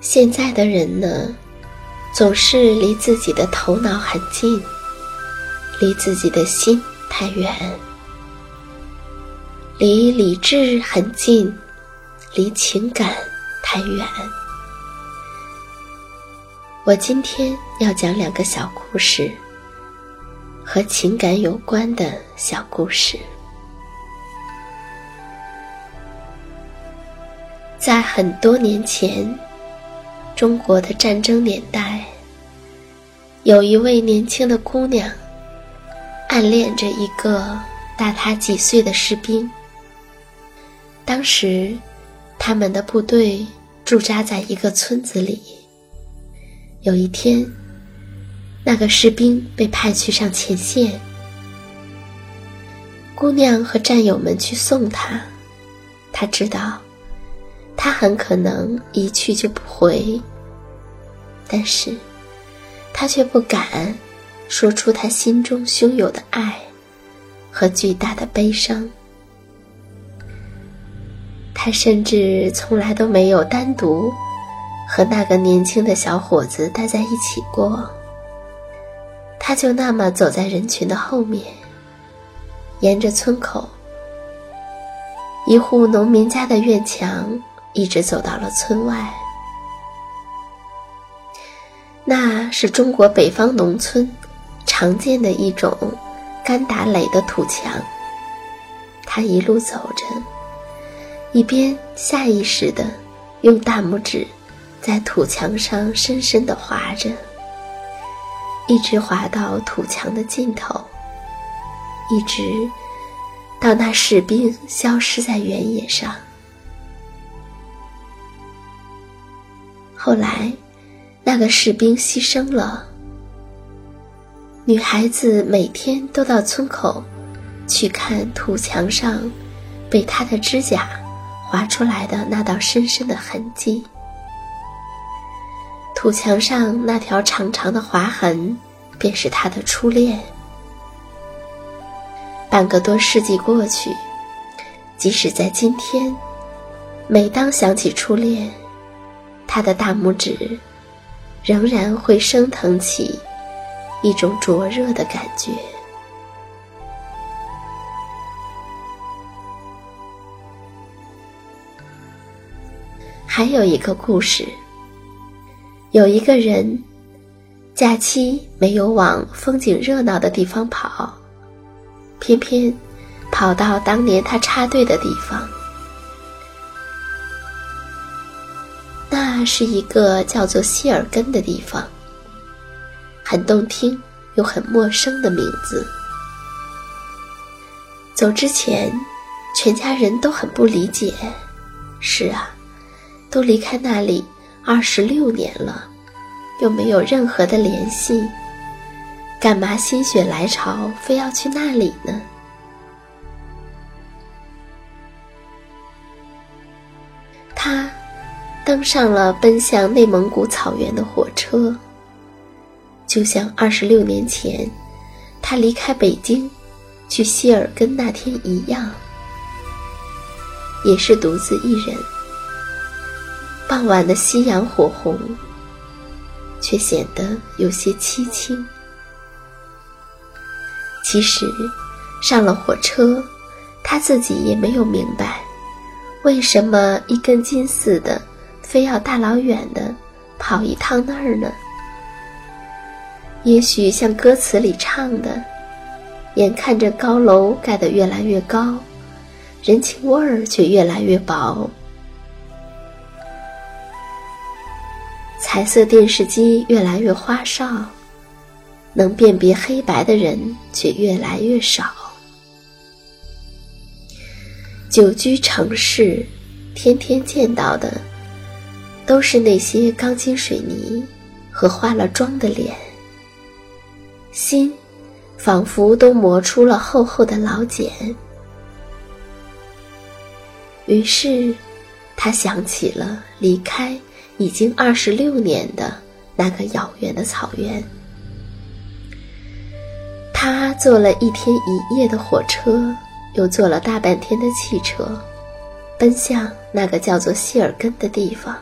现在的人呢，总是离自己的头脑很近，离自己的心太远；离理智很近，离情感太远。我今天要讲两个小故事，和情感有关的小故事，在很多年前。中国的战争年代，有一位年轻的姑娘，暗恋着一个大她几岁的士兵。当时，他们的部队驻扎在一个村子里。有一天，那个士兵被派去上前线，姑娘和战友们去送他，他知道。他很可能一去就不回，但是，他却不敢说出他心中汹涌的爱和巨大的悲伤。他甚至从来都没有单独和那个年轻的小伙子待在一起过。他就那么走在人群的后面，沿着村口一户农民家的院墙。一直走到了村外，那是中国北方农村常见的一种干打垒的土墙。他一路走着，一边下意识地用大拇指在土墙上深深地划着，一直划到土墙的尽头，一直到那士兵消失在原野上。后来，那个士兵牺牲了。女孩子每天都到村口去看土墙上被他的指甲划出来的那道深深的痕迹。土墙上那条长长的划痕，便是他的初恋。半个多世纪过去，即使在今天，每当想起初恋，他的大拇指仍然会升腾起一种灼热的感觉。还有一个故事，有一个人，假期没有往风景热闹的地方跑，偏偏跑到当年他插队的地方。那是一个叫做希尔根的地方，很动听又很陌生的名字。走之前，全家人都很不理解。是啊。都离开那里二十六年了，又没有任何的联系，干嘛心血来潮非要去那里呢？登上了奔向内蒙古草原的火车，就像二十六年前他离开北京去希尔根那天一样，也是独自一人。傍晚的夕阳火红，却显得有些凄清。其实，上了火车，他自己也没有明白，为什么一根筋似的，非要大老远的跑一趟那儿呢？也许像歌词里唱的，眼看着高楼盖得越来越高，人情味儿却越来越薄。彩色电视机越来越花哨，能辨别黑白的人却越来越少。久居城市，天天见到的都是那些钢筋水泥和化了妆的脸，心仿佛都磨出了厚厚的老茧。于是，他想起了离开。已经二十六年的那个遥远的草原，他坐了一天一夜的火车，又坐了大半天的汽车，奔向那个叫做希尔根的地方。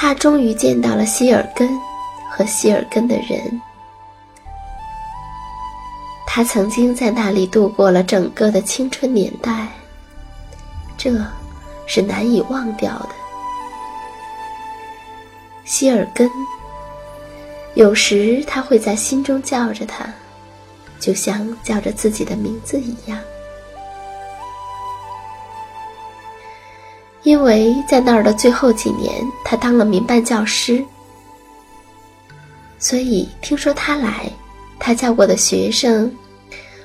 他终于见到了希尔根和希尔根的人。他曾经在那里度过了整个的青春年代，这是难以忘掉的。希尔根，有时他会在心中叫着他，就像叫着自己的名字一样。因为在那儿的最后几年，他当了民办教师，所以听说他来，他教过的学生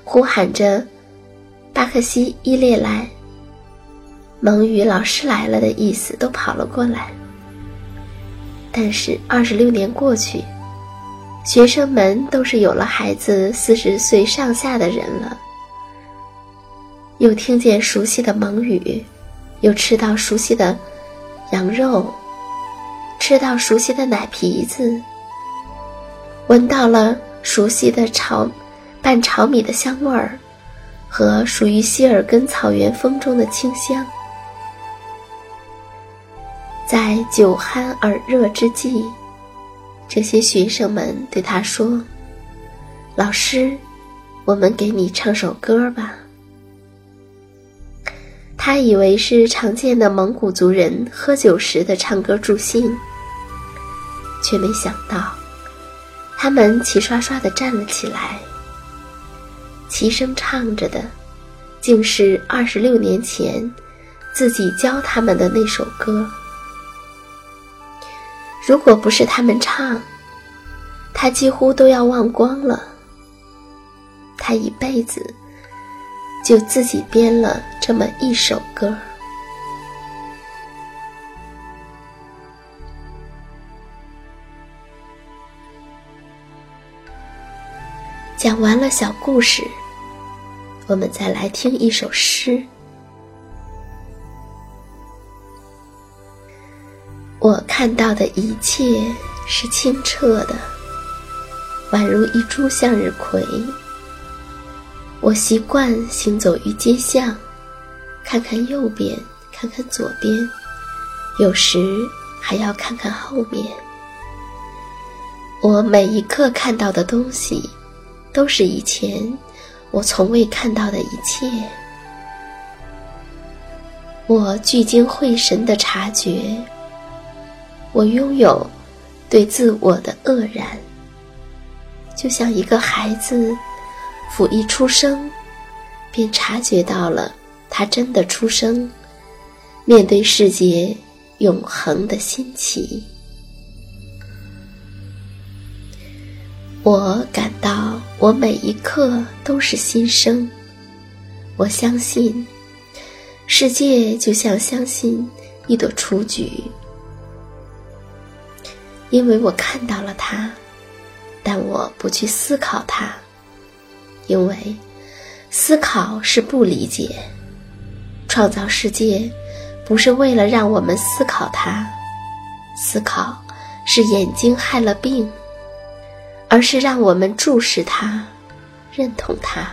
呼喊着“巴克西伊列来”，蒙语“老师来了”的意思，都跑了过来。但是二十六年过去，学生们都是有了孩子、四十岁上下的人了，又听见熟悉的蒙语，又吃到熟悉的羊肉，吃到熟悉的奶皮子，闻到了熟悉的炒拌炒米的香味儿，和属于希尔根草原风中的清香。在酒酣耳热之际，这些学生们对他说：“老师，我们给你唱首歌吧。”他以为是常见的蒙古族人喝酒时的唱歌助兴，却没想到，他们齐刷刷地站了起来，齐声唱着的，竟是二十六年前自己教他们的那首歌。如果不是他们唱，他几乎都要忘光了。他一辈子就自己编了这么一首歌。讲完了小故事，我们再来听一首诗。我看到的一切是清澈的，宛如一株向日葵。我习惯行走于街巷，看看右边，看看左边，有时还要看看后面。我每一刻看到的东西，都是以前我从未看到的一切。我聚精会神的察觉，我拥有对自我的愕然，就像一个孩子，甫一出生，便察觉到了他真的出生，面对世界永恒的新奇。我感到，我每一刻都是新生。我相信，世界就像相信一朵雏菊，因为我看到了它，但我不去思考它，因为思考是不理解。创造世界不是为了让我们思考它，思考是眼睛害了病。而是让我们注视它，认同它。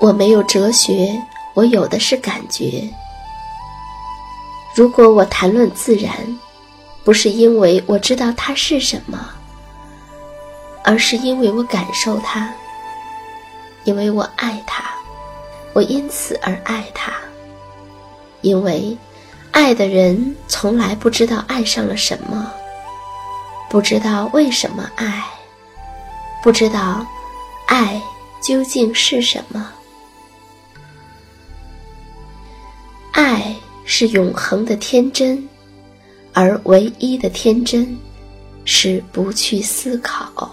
我没有哲学，我有的是感觉。如果我谈论自然，不是因为我知道它是什么，而是因为我感受它，因为我爱它，我因此而爱它。因为爱的人从来不知道爱上了什么。不知道为什么爱，不知道爱究竟是什么。爱是永恒的天真，而唯一的天真是不去思考。